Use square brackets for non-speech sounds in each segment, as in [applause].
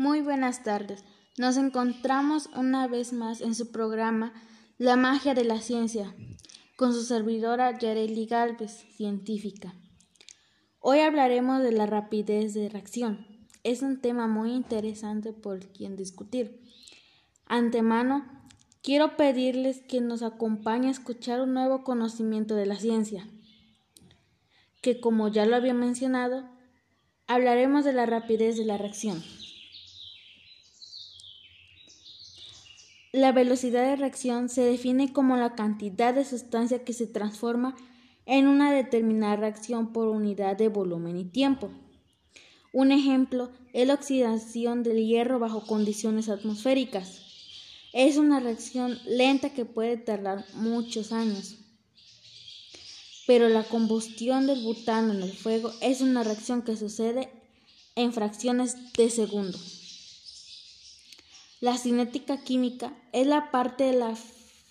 Muy buenas tardes. Nos encontramos una vez más en su programa La magia de la ciencia, con su servidora Yareli Galvez, científica. Hoy hablaremos de la rapidez de reacción. Es un tema muy interesante por quien discutir. Antemano, quiero pedirles que nos acompañe a escuchar un nuevo conocimiento de la ciencia, que como ya lo había mencionado, hablaremos de la rapidez de la reacción. La velocidad de reacción se define como la cantidad de sustancia que se transforma en una determinada reacción por unidad de volumen y tiempo. Un ejemplo es la oxidación del hierro bajo condiciones atmosféricas. Es una reacción lenta que puede tardar muchos años. Pero la combustión del butano en el fuego es una reacción que sucede en fracciones de segundo. La cinética química es la parte de la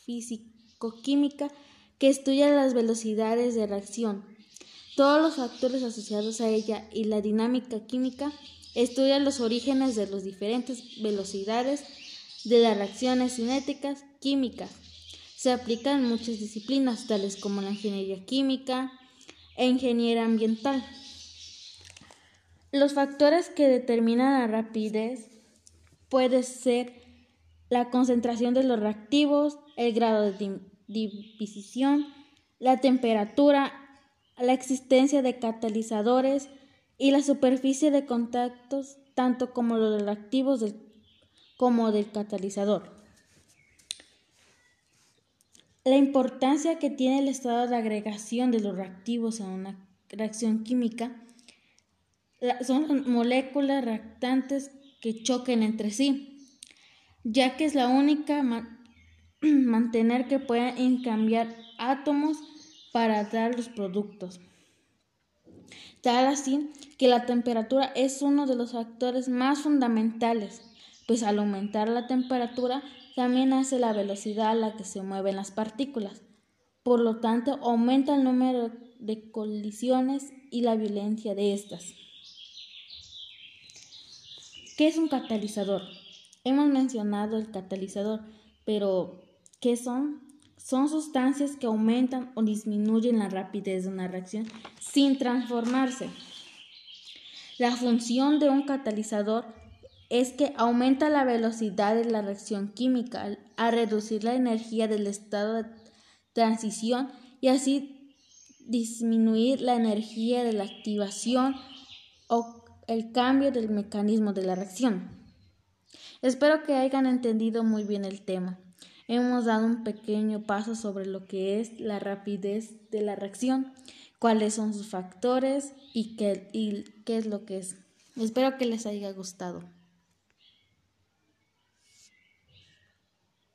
físico-química que estudia las velocidades de reacción, todos los factores asociados a ella y la dinámica química estudia los orígenes de las diferentes velocidades de las reacciones cinéticas químicas. Se aplica en muchas disciplinas, tales como la ingeniería química e ingeniería ambiental. Los factores que determinan la rapidez puede ser la concentración de los reactivos, el grado de división, la temperatura, la existencia de catalizadores y la superficie de contactos, tanto como los reactivos como del catalizador. La importancia que tiene el estado de agregación de los reactivos a una reacción química son moléculas reactantes que choquen entre sí, ya que es la única [clears throat] mantener que pueden cambiar átomos para dar los productos. Tal así que la temperatura es uno de los factores más fundamentales, pues al aumentar la temperatura también hace la velocidad a la que se mueven las partículas. Por lo tanto, aumenta el número de colisiones y la violencia de estas. ¿Qué es un catalizador? Hemos mencionado el catalizador, pero ¿qué son? Son sustancias que aumentan o disminuyen la rapidez de una reacción sin transformarse. La función de un catalizador es que aumenta la velocidad de la reacción química a reducir la energía del estado de transición y así disminuir la energía de la activación o el cambio del mecanismo de la reacción. Espero que hayan entendido muy bien el tema. Hemos dado un pequeño paso sobre lo que es la rapidez de la reacción, cuáles son sus factores y qué, y qué es lo que es. Espero que les haya gustado.